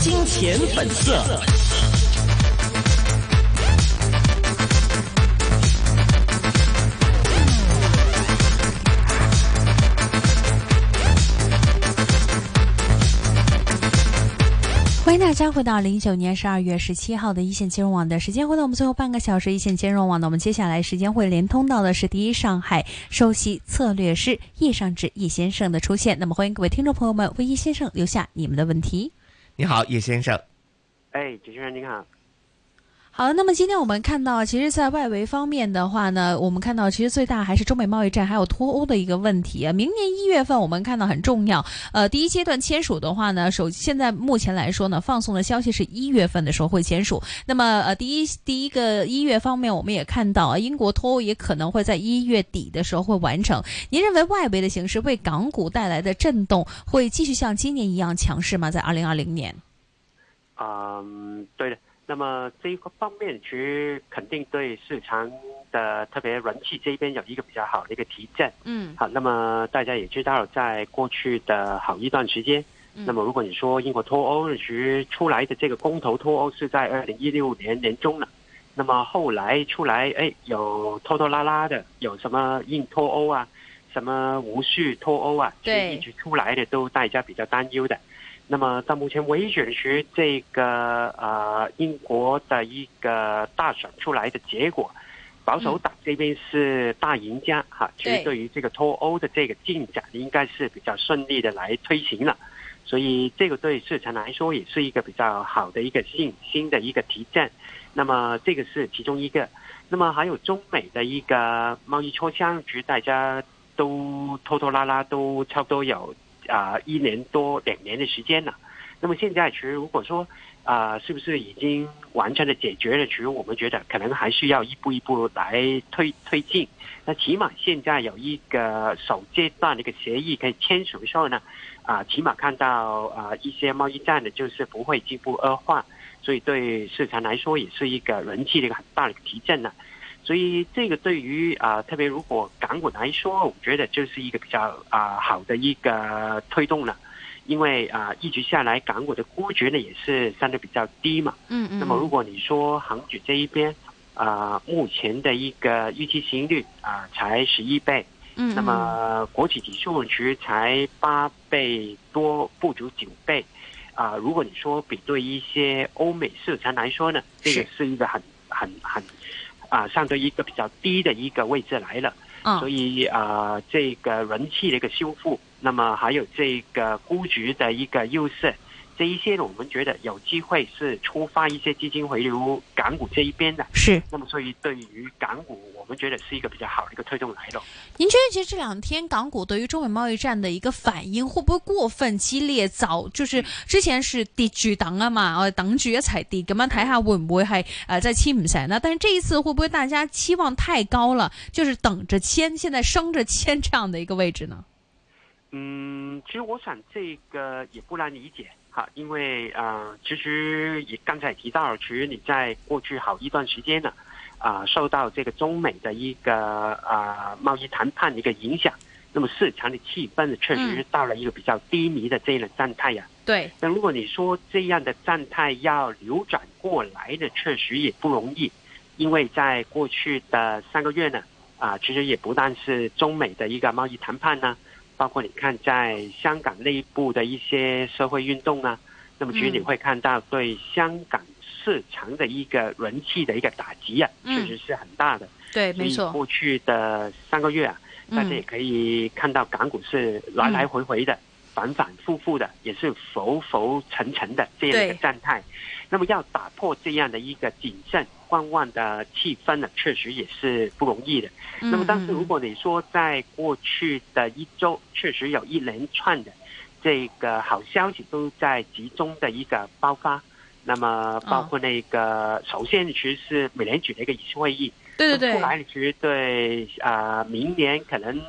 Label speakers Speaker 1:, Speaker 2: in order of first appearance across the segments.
Speaker 1: 金钱本色。
Speaker 2: 欢迎大家回到二零一九年十二月十七号的一线金融网的时间，回到我们最后半个小时一线金融网。那我们接下来时间会连通到的是第一上海首席策略师叶尚志叶先生的出现。那么欢迎各位听众朋友们为叶先生留下你们的问题。
Speaker 3: 你好，叶先生。
Speaker 4: 哎，主持人你好。
Speaker 2: 好，那么今天我们看到，其实，在外围方面的话呢，我们看到其实最大还是中美贸易战，还有脱欧的一个问题啊。明年一月份我们看到很重要，呃，第一阶段签署的话呢，首现在目前来说呢，放送的消息是一月份的时候会签署。那么呃，第一第一个一月方面，我们也看到啊，英国脱欧也可能会在一月底的时候会完成。您认为外围的形势为港股带来的震动会继续像今年一样强势吗？在二零二零年？
Speaker 4: 嗯，对的。那么这一方面其实肯定对市场的特别人气这边有一个比较好的一个提振。
Speaker 2: 嗯，
Speaker 4: 好，那么大家也知道，在过去的好一段时间，那么如果你说英国脱欧实出来的这个公投脱欧是在二零一六年年中了，那么后来出来哎有拖拖拉拉的，有什么硬脱欧啊，什么无序脱欧啊，
Speaker 2: 这
Speaker 4: 一直出来的都大家比较担忧的。那么，到目前为止，这个呃，英国的一个大选出来的结果，保守党这边是大赢家哈，其实对于这个脱欧的这个进展，应该是比较顺利的来推行了。所以，这个对市场来说也是一个比较好的一个信心的一个提振。那么，这个是其中一个。那么，还有中美的一个贸易磋商，其实大家都拖拖拉拉，都差不多有。啊，一年多两年的时间了，那么现在其实如果说啊，是不是已经完全的解决了？其实我们觉得可能还需要一步一步来推推进。那起码现在有一个首阶段的一个协议可以签署的时候呢，啊，起码看到啊一些贸易战的就是不会进一步恶化，所以对市场来说也是一个人气的一个很大的提振了。所以这个对于啊，特别如果港股来说，我觉得就是一个比较啊好的一个推动了。因为啊，一直下来港股的估值呢也是相对比较低嘛。
Speaker 2: 嗯嗯。
Speaker 4: 那么如果你说恒指这一边啊，目前的一个预期市盈率啊才十一倍。
Speaker 2: 嗯。
Speaker 4: 那么国企指数值才八倍多，不足九倍。啊，如果你说比对一些欧美市场来说呢，这个是一个很很很。啊，上到一个比较低的一个位置来了，所以啊，这个人气的一个修复，那么还有这个估值的一个优势。这一些，我们觉得有机会是触发一些资金回流港股这一边的。
Speaker 2: 是。
Speaker 4: 那么，所以对于港股，我们觉得是一个比较好的一个推动来的。
Speaker 2: 您觉得，其实这两天港股对于中美贸易战的一个反应，会不会过分激烈？早就是之前是跌居等啊嘛，哦，等住一齐跌，咁样睇下会唔会系诶再签唔成呢？但是这一次会不会大家期望太高了？就是等着签，现在升着签这样的一个位置呢？
Speaker 4: 嗯，其实我想这个也不难理解。好，因为啊，其实也刚才提到其实你在过去好一段时间呢，啊，受到这个中美的一个啊贸易谈判的一个影响，那么市场的气氛确实到了一个比较低迷的这一的状态呀。
Speaker 2: 对。
Speaker 4: 那如果你说这样的状态要流转过来呢，确实也不容易，因为在过去的三个月呢，啊，其实也不但是中美的一个贸易谈判呢。包括你看，在香港内部的一些社会运动啊，那么其实你会看到对香港市场的一个人气的一个打击啊，确实是很大的。
Speaker 2: 对，没错。
Speaker 4: 所以过去的三个月啊，大家也可以看到港股是来来回回的、反反复复的，也是浮浮沉沉的这样一个状态。那么要打破这样的一个谨慎。观望的气氛呢，确实也是不容易的。那么，但是如果你说在过去的一周，确实有一连串的这个好消息都在集中的一个爆发。那么，包括那个首先其实是美联储的一个议会议，
Speaker 2: 对对对，
Speaker 4: 后来其实对啊，明年可能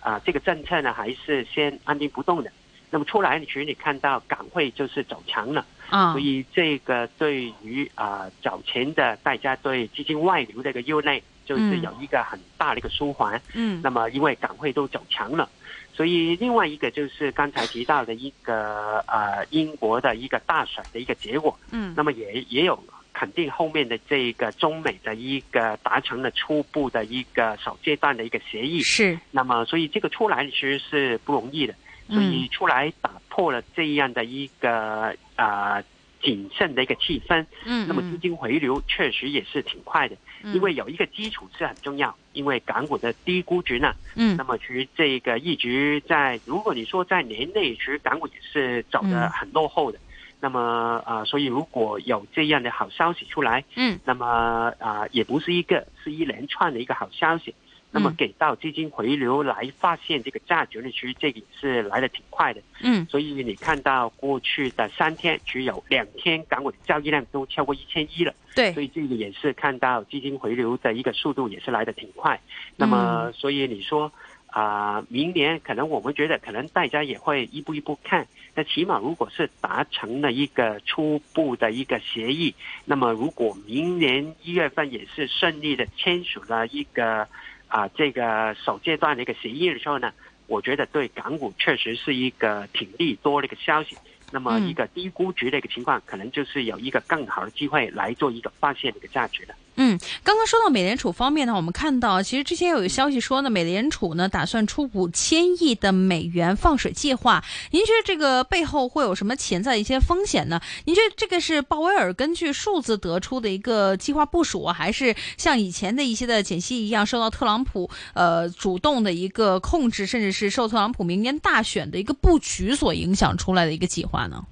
Speaker 4: 啊，这个政策呢还是先安定不动的。那么出来其实你看到港汇就是走强了，
Speaker 2: 啊，
Speaker 4: 所以这个对于啊早前的大家对基金外流的一个忧虑，就是有一个很大的一个舒缓，
Speaker 2: 嗯，
Speaker 4: 那么因为港汇都走强了，所以另外一个就是刚才提到的一个呃英国的一个大选的一个结果，
Speaker 2: 嗯，
Speaker 4: 那么也也有肯定后面的这个中美的一个达成了初步的一个首阶段的一个协议，
Speaker 2: 是，
Speaker 4: 那么所以这个出来其实是不容易的。所以出来打破了这样的一个啊谨慎的一个气氛，
Speaker 2: 嗯，
Speaker 4: 那么资金回流确实也是挺快的，因为有一个基础是很重要，因为港股的低估值呢，
Speaker 2: 嗯，
Speaker 4: 那么其实这个一直在，如果你说在年内其实港股也是走的很落后的，那么啊，所以如果有这样的好消息出来，
Speaker 2: 嗯，
Speaker 4: 那么啊也不是一个，是一连串的一个好消息。那么给到基金回流来，发现这个价值的其实这个也是来的挺快的。
Speaker 2: 嗯，
Speaker 4: 所以你看到过去的三天只有两天港股的交易量都超过一千一了。
Speaker 2: 对，
Speaker 4: 所以这个也是看到基金回流的一个速度也是来的挺快。那么，所以你说啊，明年可能我们觉得可能大家也会一步一步看。那起码如果是达成了一个初步的一个协议，那么如果明年一月份也是顺利的签署了一个。啊，这个首阶段的一个协议的时候呢，我觉得对港股确实是一个挺利多的一个消息。那么一个低估值的一个情况，可能就是有一个更好的机会来做一个发现的一个价值的。
Speaker 2: 嗯，刚刚说到美联储方面呢，我们看到其实之前有一个消息说呢，美联储呢打算出五千亿的美元放水计划。您觉得这个背后会有什么潜在一些风险呢？您觉得这个是鲍威尔根据数字得出的一个计划部署，还是像以前的一些的减息一样，受到特朗普呃主动的一个控制，甚至是受特朗普明年大选的一个布局所影响出来的一个计划呢？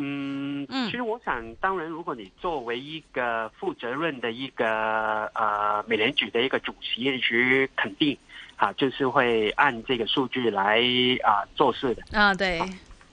Speaker 4: 嗯，其实我想，当然，如果你作为一个负责任的一个呃美联储的一个主席，也是肯定，啊，就是会按这个数据来啊做事的
Speaker 2: 啊。对。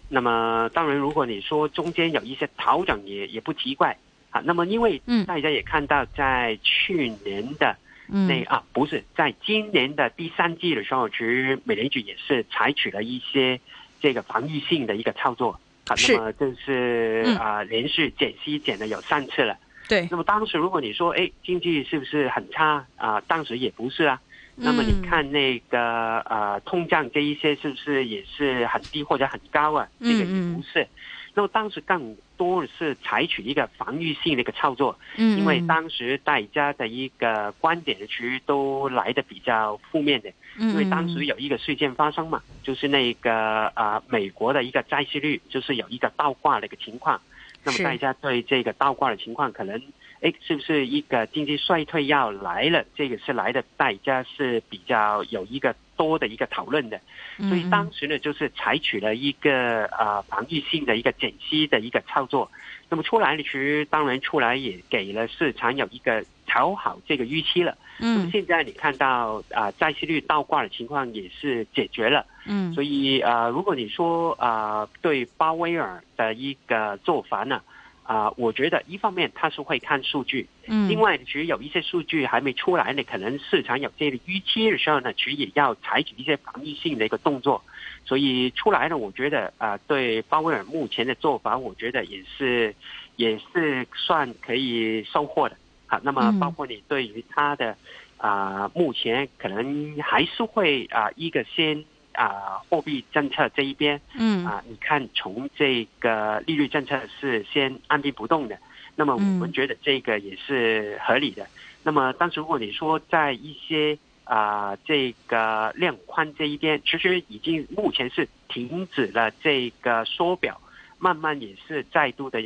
Speaker 4: 那么，当然，如果你说中间有一些调整，也也不奇怪啊。那么，因为大家也看到，在去年的那啊，不是，在今年的第三季的时候，其实美联储也是采取了一些这个防御性的一个操作。啊，那么就是啊，连续减息减了有三次了。
Speaker 2: 对，
Speaker 4: 那么当时如果你说，哎，经济是不是很差啊？当时也不是啊。那么你看那个啊，通胀这一些是不是也是很低或者很高啊？这个也不是。那么当时更多的是采取一个防御性的一个操作，因为当时大家的一个观点其实都来的比较负面的，因为当时有一个事件发生嘛，就是那个啊美国的一个债息率就是有一个倒挂的一个情况，那么大家对这个倒挂的情况可能。哎，是不是一个经济衰退要来了？这个是来的代价是比较有一个多的一个讨论的，所以当时呢，就是采取了一个啊防御性的一个减息的一个操作。那么出来的时当然出来也给了市场有一个调好这个预期了。
Speaker 2: 嗯，
Speaker 4: 现在你看到啊，债息率倒挂的情况也是解决了。
Speaker 2: 嗯，
Speaker 4: 所以啊，如果你说啊，对鲍威尔的一个做法呢？啊，我觉得一方面他是会看数据，
Speaker 2: 嗯，
Speaker 4: 另外其实有一些数据还没出来呢，可能市场有些预期的时候呢，其实也要采取一些防御性的一个动作。所以出来呢，我觉得啊，对鲍威尔目前的做法，我觉得也是也是算可以收获的。好，那么包括你对于他的啊，目前可能还是会啊，一个先。啊，货币政策这一边，
Speaker 2: 嗯，
Speaker 4: 啊，你看从这个利率政策是先按兵不动的，那么我们觉得这个也是合理的。那么，但是如果你说在一些啊，这个量宽这一边，其实已经目前是停止了这个缩表，慢慢也是再度的。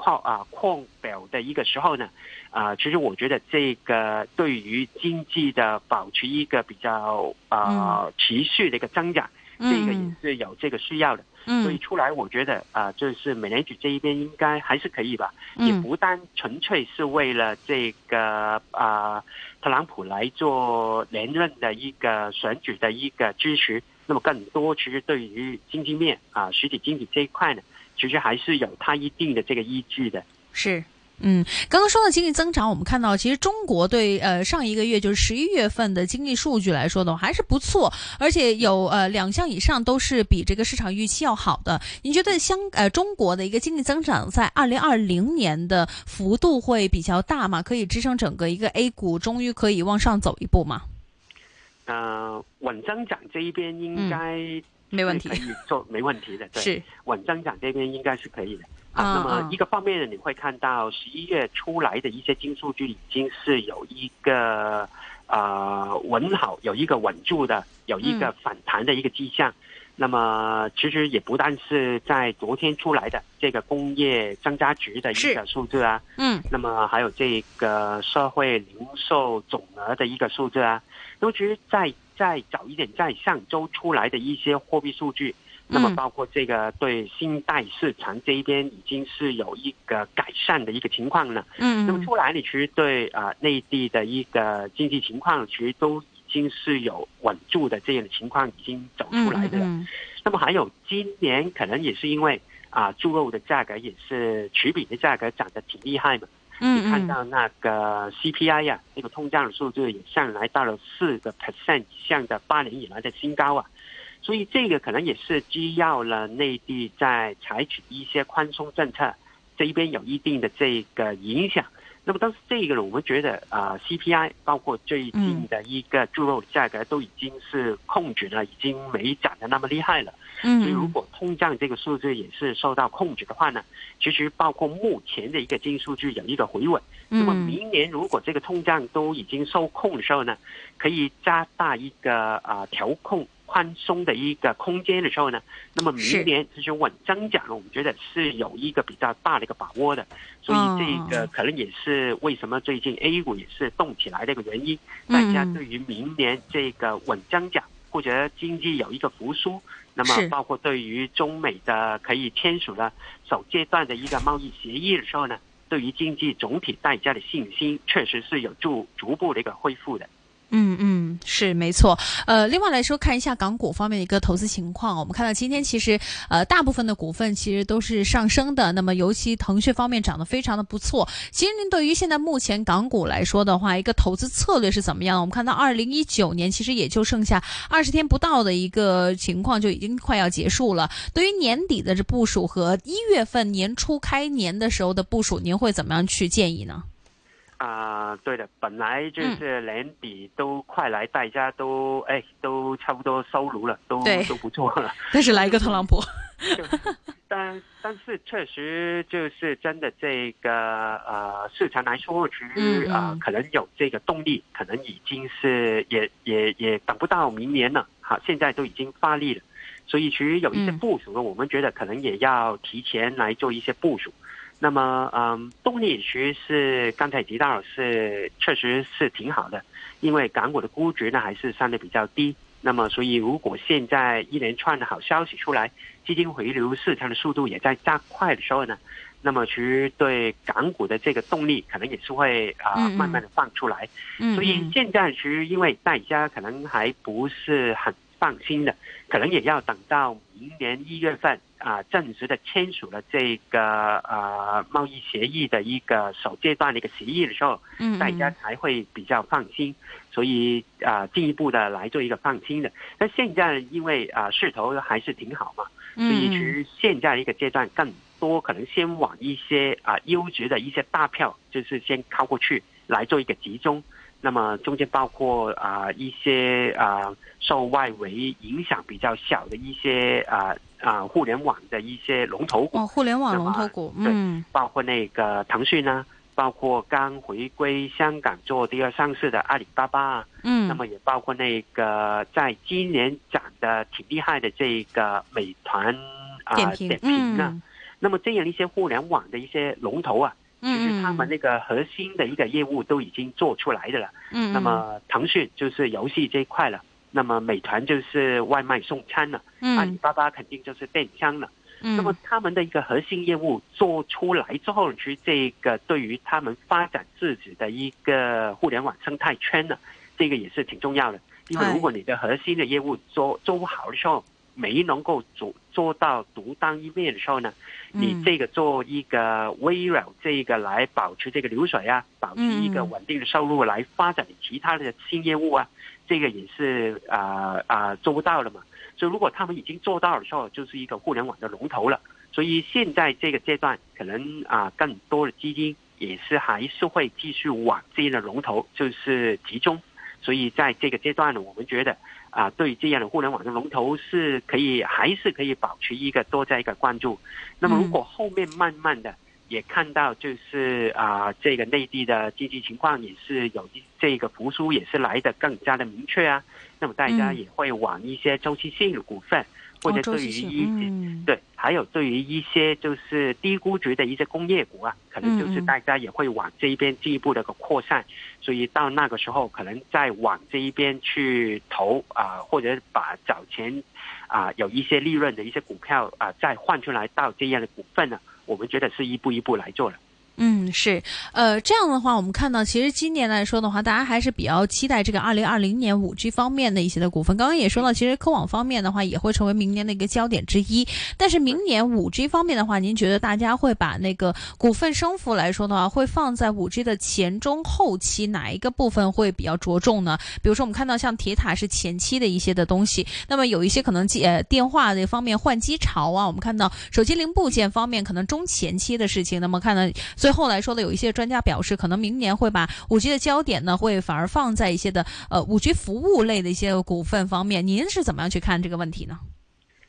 Speaker 4: 矿啊，矿表的一个时候呢，啊，其实我觉得这个对于经济的保持一个比较啊持续的一个增长，这个也是有这个需要的。所以出来，我觉得啊，就是美联储这一边应该还是可以吧，也不单纯粹是为了这个啊特朗普来做连任的一个选举的一个支持，那么更多其实对于经济面啊，实体经济这一块呢。其实还是有它一定的这个依据的。
Speaker 2: 是，嗯，刚刚说到经济增长，我们看到其实中国对呃上一个月就是十一月份的经济数据来说的话，还是不错，而且有呃两项以上都是比这个市场预期要好的。你觉得香呃中国的一个经济增长在二零二零年的幅度会比较大吗？可以支撑整个一个 A 股终于可以往上走一步吗？
Speaker 4: 呃，稳增长这一
Speaker 2: 边应该。没
Speaker 4: 问题，做没问题的，
Speaker 2: 是稳
Speaker 4: 增长这边应该是可以的啊。那么一个方面呢，你会看到十一月出来的一些金数据，已经是有一个呃稳好，有一个稳住的，有一个反弹的一个迹象。那么其实也不但是在昨天出来的这个工业增加值的一个数字啊，
Speaker 2: 嗯，
Speaker 4: 那么还有这个社会零售总额的一个数字啊，那么其实在。再早一点，在上周出来的一些货币数据，那么包括这个对信贷市场这一边，已经是有一个改善的一个情况了。
Speaker 2: 嗯，
Speaker 4: 那么出来，你其实对啊，内地的一个经济情况，其实都已经是有稳住的这样的情况，已经走出来的。那么还有今年，可能也是因为啊，猪肉的价格也是取饼的价格涨得挺厉害
Speaker 2: 的。
Speaker 4: 你看到那个 CPI 呀，这个通胀的数字也上来到了四个 percent，以上的八年以来的新高啊，所以这个可能也是需要了内地在采取一些宽松政策，这一边有一定的这个影响。那么当时这个呢，我们觉得啊，CPI 包括最近的一个猪肉价格都已经是控制了，已经没涨的那么厉害了。
Speaker 2: 嗯。
Speaker 4: 所以如果通胀这个数据也是受到控制的话呢，其实包括目前的一个金数据有一个回稳。那么明年如果这个通胀都已经受控的时候呢，可以加大一个啊调控。宽松的一个空间的时候呢，那么明年就是稳增长，我们觉得是有一个比较大的一个把握的，所以这个可能也是为什么最近 A 股也是动起来的一个原因。大家对于明年这个稳增长或者经济有一个复苏，那么包括对于中美的可以签署了首阶段的一个贸易协议的时候呢，对于经济总体大家的信心，确实是有助逐步的一个恢复的。
Speaker 2: 嗯嗯，是没错。呃，另外来说，看一下港股方面的一个投资情况。我们看到今天其实，呃，大部分的股份其实都是上升的。那么，尤其腾讯方面涨得非常的不错。其实，您对于现在目前港股来说的话，一个投资策略是怎么样的？我们看到二零一九年其实也就剩下二十天不到的一个情况，就已经快要结束了。对于年底的这部署和一月份年初开年的时候的部署，您会怎么样去建议呢？
Speaker 4: 啊，对的，本来就是年底都快来，大家都哎，都差不多收炉了，都都不错了。
Speaker 2: 但是来一个特朗普，
Speaker 4: 但但是确实就是真的，这个呃市场来说，其实啊，可能有这个动力，可能已经是也也也等不到明年了。好，现在都已经发力了，所以其实有一些部署呢，我们觉得可能也要提前来做一些部署。那么，嗯，动力其实是刚才提到是，确实是挺好的，因为港股的估值呢还是相对比较低。那么，所以如果现在一连串的好消息出来，基金回流市场的速度也在加快的时候呢，那么其实对港股的这个动力可能也是会啊慢慢的放出
Speaker 2: 来。
Speaker 4: 所以现在其实因为大家可能还不是很放心的，可能也要等到明年一月份。啊，正式的签署了这个呃贸易协议的一个首阶段的一个协议的时候，嗯，大家才会比较放心，所以啊进一步的来做一个放心的。那现在因为啊势头还是挺好嘛，所以其实现在一个阶段更多可能先往一些啊优质的一些大票，就是先靠过去来做一个集中。那么中间包括啊一些啊受外围影响比较小的一些啊啊互联网的一些龙头
Speaker 2: 哦，互联网龙头股，
Speaker 4: 嗯，包括那个腾讯呢，包括刚回归香港做第二上市的阿里巴巴，嗯，那么也包括那个在今年涨得挺厉害的这个美团啊，点评啊，那么这样一些互联网的一些龙头啊。其实他们那个核心的一个业务都已经做出来的了。嗯，那么腾讯就是游戏这一块了，那么美团就是外卖送餐了，阿里巴巴肯定就是电商了。嗯，那么他们的一个核心业务做出来之后，其实这个对于他们发展自己的一个互联网生态圈呢，这个也是挺重要的。因为如果你的核心的业务做做不好的时候，没能够做。做到独当一面的时候呢，你这个做一个微软这个来保持这个流水啊，保持一个稳定的收入来发展其他的新业务啊，这个也是啊啊做不到了嘛。所以如果他们已经做到了时候，就是一个互联网的龙头了。所以现在这个阶段，可能啊更多的基金也是还是会继续往这样的龙头就是集中。所以在这个阶段呢，我们觉得。啊，对这样的互联网的龙头是可以，还是可以保持一个多加一个关注。那么如果后面慢慢的也看到，就是啊，这个内地的经济情况也是有这个复苏，也是来的更加的明确啊。那么大家也会往一些周期性的股份。或者对于一些，对，还有对于一些就是低估值的一些工业股啊，可能就是大家也会往这一边进一步的个扩散，所以到那个时候，可能再往这一边去投啊，或者把早前啊有一些利润的一些股票啊再换出来到这样的股份呢，我们觉得是一步一步来做了。
Speaker 2: 嗯，是，呃，这样的话，我们看到，其实今年来说的话，大家还是比较期待这个二零二零年五 G 方面的一些的股份。刚刚也说到，其实科网方面的话，也会成为明年的一个焦点之一。但是明年五 G 方面的话，您觉得大家会把那个股份升幅来说的话，会放在五 G 的前中后期哪一个部分会比较着重呢？比如说，我们看到像铁塔是前期的一些的东西，那么有一些可能接、呃电话这方面换机潮啊，我们看到手机零部件方面可能中前期的事情。那么看到所。后来说的有一些专家表示，可能明年会把五 G 的焦点呢，会反而放在一些的呃五 G 服务类的一些股份方面。您是怎么样去看这个问题呢？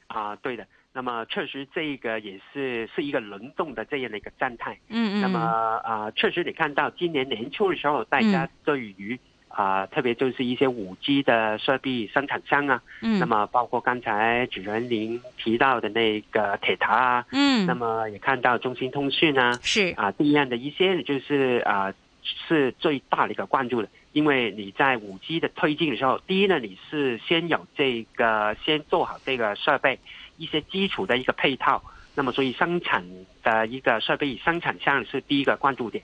Speaker 4: 啊，对的，那么确实这个也是是一个轮动的这样的一个状态。
Speaker 2: 嗯嗯。
Speaker 4: 那么啊，确实你看到今年年初的时候，大家对于。啊，特别就是一些五 G 的设备生产商啊，
Speaker 2: 嗯，
Speaker 4: 那么包括刚才主持人提到的那个铁塔啊，
Speaker 2: 嗯，
Speaker 4: 那么也看到中兴通讯啊，
Speaker 2: 是
Speaker 4: 啊，这样的一些就是啊，是最大的一个关注的，因为你在五 G 的推进的时候，第一呢，你是先有这个先做好这个设备一些基础的一个配套，那么所以生产的一个设备生产商是第一个关注点。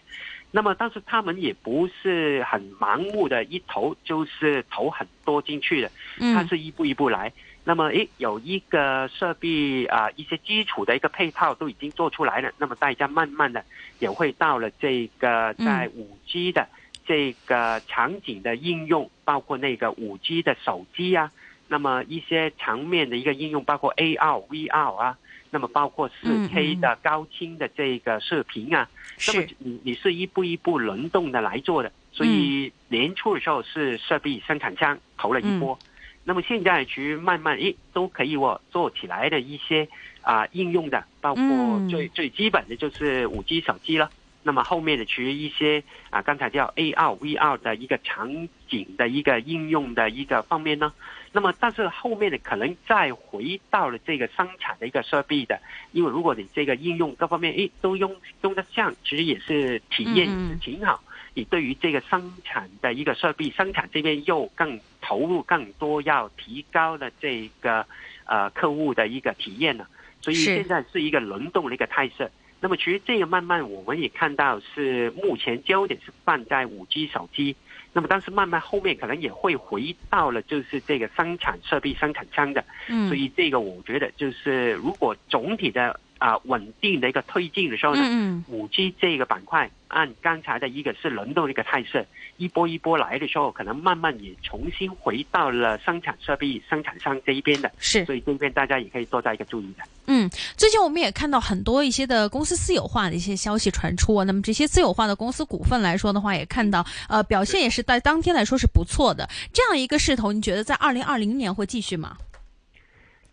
Speaker 4: 那么，但是他们也不是很盲目的一投，就是投很多进去的，它是一步一步来。那么，诶，有一个设备啊，一些基础的一个配套都已经做出来了，那么大家慢慢的也会到了这个在五 G 的这个场景的应用，包括那个五 G 的手机啊，那么一些层面的一个应用，包括 AR、VR 啊。那么包括四 K 的高清的这个视频啊，那么你你是一步一步轮动的来做的，所以年初的时候是设备生产商投了一波，那么现在去慢慢诶都可以哦做起来的一些啊应用的，包括最最基本的就是五 G 手机了。那么后面的其实一些啊，刚才叫 AR、VR 的一个场景的一个应用的一个方面呢。那么但是后面的可能再回到了这个生产的一个设备的，因为如果你这个应用各方面诶都用用得像，其实也是体验
Speaker 2: 也
Speaker 4: 是挺好。你对于这个生产的一个设备生产这边又更投入更多，要提高了这个呃客户的一个体验呢。所以现在是一个轮动的一个态势。那么其实这个慢慢我们也看到，是目前焦点是放在五 G 手机。那么但是慢慢后面可能也会回到了，就是这个生产设备、生产商的。所以这个我觉得就是，如果总体的。啊，稳定的一个推进的时候呢，五 G 这个板块按刚才的一个是轮动的一个态势，一波一波来的时候，可能慢慢也重新回到了生产设备生产商这一边的。
Speaker 2: 是，
Speaker 4: 所以这边大家也可以多加一个注意的。
Speaker 2: 嗯，最近我们也看到很多一些的公司私有化的一些消息传出啊，那么这些私有化的公司股份来说的话，也看到呃表现也是在当天来说是不错的。这样一个势头，你觉得在二零二零年会继续吗？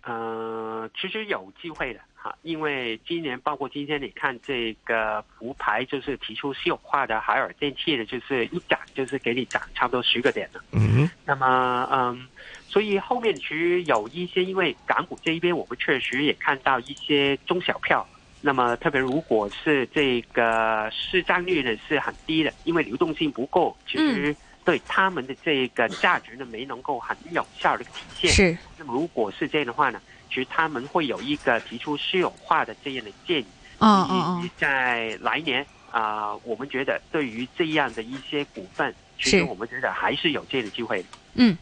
Speaker 4: 呃，其实有机会的。啊，因为今年包括今天，你看这个浮牌就是提出私有化的海尔电器的，就是一涨就是给你涨差不多十个点了。
Speaker 1: 嗯，
Speaker 4: 那么嗯，所以后面其实有一些，因为港股这一边，我们确实也看到一些中小票。那么特别如果是这个市占率呢是很低的，因为流动性不够，其实对他们的这个价值呢没能够很有效的体现。
Speaker 2: 是，
Speaker 4: 那么如果是这样的话呢？其实他们会有一个提出私有化的这样的建议，
Speaker 2: 嗯，及
Speaker 4: 在来年啊，我们觉得对于这样的一些股份，其实我们觉得还是有这样的机会。
Speaker 2: 嗯。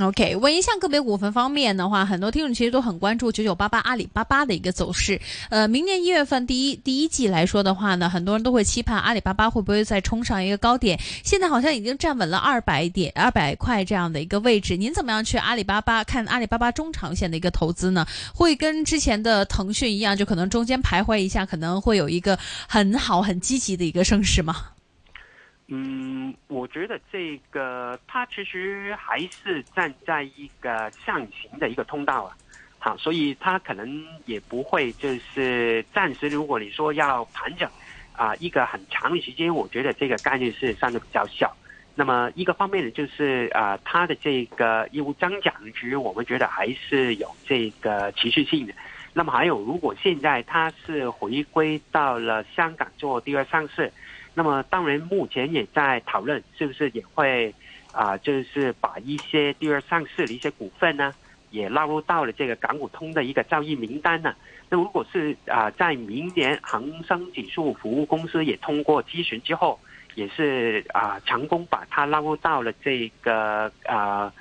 Speaker 2: OK，问一下个别股份方面的话，很多听众其实都很关注九九八八阿里巴巴的一个走势。呃，明年一月份第一第一季来说的话呢，很多人都会期盼阿里巴巴会不会再冲上一个高点。现在好像已经站稳了二百点、二百块这样的一个位置。您怎么样去阿里巴巴看阿里巴巴中长线的一个投资呢？会跟之前的腾讯一样，就可能中间徘徊一下，可能会有一个很好很积极的一个盛世吗？
Speaker 4: 嗯。我觉得这个它其实还是站在一个上行的一个通道啊，好，所以它可能也不会就是暂时。如果你说要盘整啊，一个很长的时间，我觉得这个概率是算得比较小。那么一个方面呢，就是啊，它的这个业务增长，值，我们觉得还是有这个持续性的。那么还有，如果现在它是回归到了香港做第二上市。那么，当然，目前也在讨论是不是也会啊，就是把一些第二上市的一些股份呢，也纳入到了这个港股通的一个交易名单呢。那如果是啊，在明年恒生指数服务公司也通过咨询之后，也是啊，成功把它纳入到了这个啊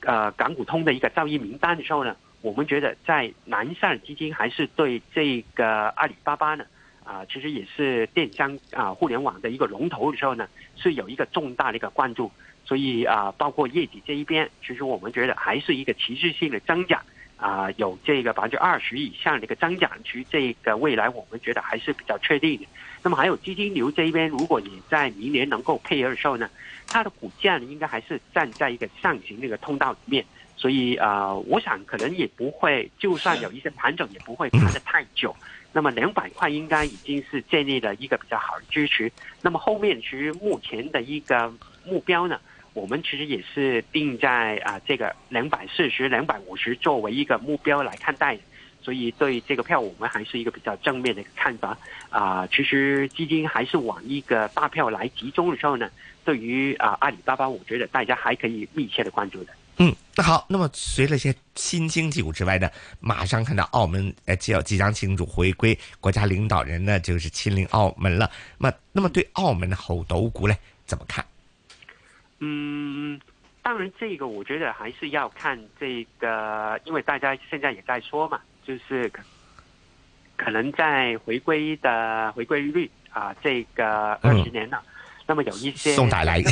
Speaker 4: 呃港股通的一个交易名单的时候呢，我们觉得在南向基金还是对这个阿里巴巴呢。啊，其实也是电商啊，互联网的一个龙头的时候呢，是有一个重大的一个关注，所以啊，包括业绩这一边，其实我们觉得还是一个持续性的增长，啊，有这个百分之二十以上的一个增长区，这个未来我们觉得还是比较确定。的。那么还有基金流这一边，如果你在明年能够配合的时候呢，它的股价应该还是站在一个上行的一个通道里面。所以啊，我想可能也不会，就算有一些盘整，也不会盘的太久。那么两百块应该已经是建立了一个比较好的支持。那么后面其实目前的一个目标呢，我们其实也是定在啊这个两百四十、两百五十作为一个目标来看待。所以对这个票，我们还是一个比较正面的一个看法。啊，其实基金还是往一个大票来集中的时候呢，对于啊阿里巴巴，我觉得大家还可以密切的关注的。
Speaker 3: 嗯，那好，那么除了些新经济股之外呢，马上看到澳门呃，要即将庆祝回归，国家领导人呢就是亲临澳门了。那那么对澳门的猴斗股嘞怎么看？
Speaker 4: 嗯，当然这个我觉得还是要看这个，因为大家现在也在说嘛，就是可能在回归的回归率啊，这个二十年了。那么有一些
Speaker 3: 送大礼的，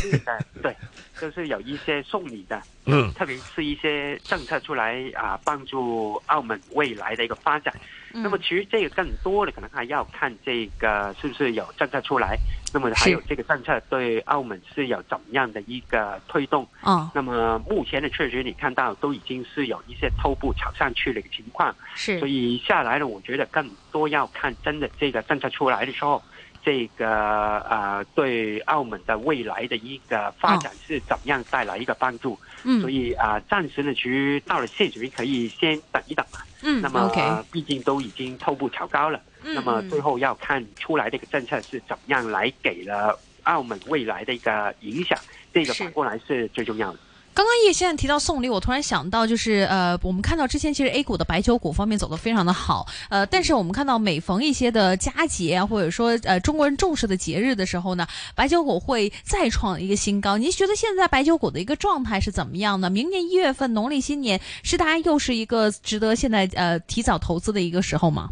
Speaker 4: 对，就是有一些送礼的，嗯，特别是一些政策出来啊，帮助澳门未来的一个发展。那么，其实这个更多的可能还要看这个是不是有政策出来，那么还有这个政策对澳门是有怎么样的一个推
Speaker 2: 动。
Speaker 4: 那么目前的确实你看到都已经是有一些头部炒上去的一个情况，
Speaker 2: 是，
Speaker 4: 所以下来呢，我觉得更多要看真的这个政策出来的时候。这个啊，对澳门的未来的一个发展是怎么样带来一个帮助？嗯，所以啊，暂时呢，其实到了现水平可以先等一等嘛。嗯，那么毕竟都已经透步调高了，那么最后要看出来这个政策是怎么样来给了澳门未来的一个影响。这个反过来是最重要的。
Speaker 2: 刚刚叶先生提到送礼，我突然想到，就是呃，我们看到之前其实 A 股的白酒股方面走得非常的好，呃，但是我们看到每逢一些的佳节或者说呃中国人重视的节日的时候呢，白酒股会再创一个新高。您觉得现在白酒股的一个状态是怎么样的？明年一月份农历新年是大家又是一个值得现在呃提早投资的一个时候吗？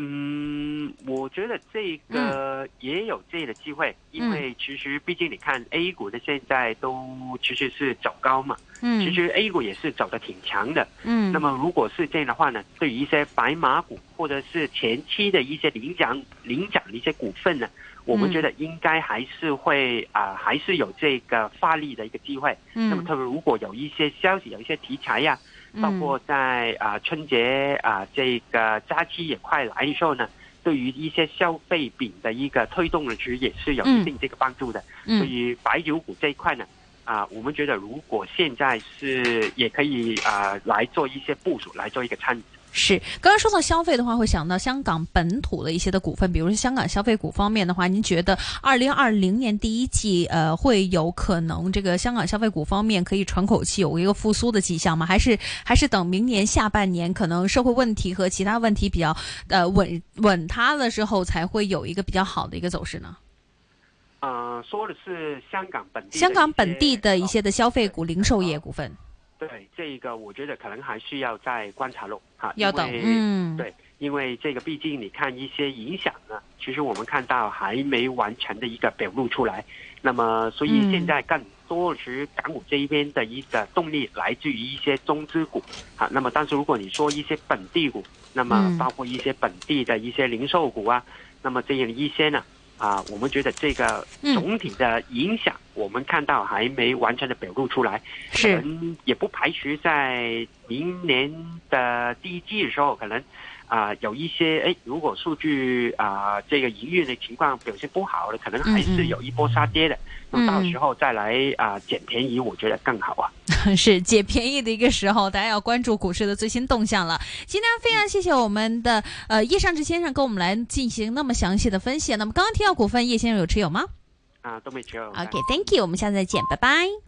Speaker 4: 嗯，我觉得这个也有这样的机会，因为其实毕竟你看 A 股的现在都其实是走高嘛，其实 A 股也是走的挺强的。嗯，那么如果是这样的话呢，对于一些白马股或者是前期的一些领奖领奖的一些股份呢，我们觉得应该还是会啊，还是有这个发力的一个机会。那么特别如果有一些消息、有一些题材呀。包括在啊春节啊这个假期也快来的时候呢，对于一些消费品的一个推动的实也是有一定这个帮助的。对于白酒股这一块呢，啊，我们觉得如果现在是也可以啊来做一些部署，来做一个参与。
Speaker 2: 是，刚刚说到消费的话，会想到香港本土的一些的股份，比如说香港消费股方面的话，您觉得二零二零年第一季呃会有可能这个香港消费股方面可以喘口气，有一个复苏的迹象吗？还是还是等明年下半年可能社会问题和其他问题比较呃稳稳它的时候，才会有一个比较好的一个走势呢？
Speaker 4: 嗯，说的是香港本地，
Speaker 2: 香港本地的一些的消费股、零售业股份。
Speaker 4: 对这个，我觉得可能还需要再观察喽，哈，因
Speaker 2: 嗯，
Speaker 4: 对，因为这个毕竟你看一些影响呢，其实我们看到还没完全的一个表露出来。那么，所以现在更多是港股这边的一个动力来自于一些中资股，好，那么但是如果你说一些本地股，那么包括一些本地的一些零售股啊，那么这样一些呢。啊，我们觉得这个总体的影响，我们看到还没完全的表露出来，可能也不排除在明年的第一季的时候可能。啊，有一些哎，如果数据啊，这个营运的情况表现不好的，可能还是有一波杀跌的。那么到时候再来啊，捡便宜，我觉得更好啊。
Speaker 2: 是捡便宜的一个时候，大家要关注股市的最新动向了。今天非常谢谢我们的呃叶尚志先生跟我们来进行那么详细的分析。那么刚刚提到股份，叶先生有持有吗？
Speaker 4: 啊，都没持有。
Speaker 2: OK，Thank you，我们下次再见，拜拜。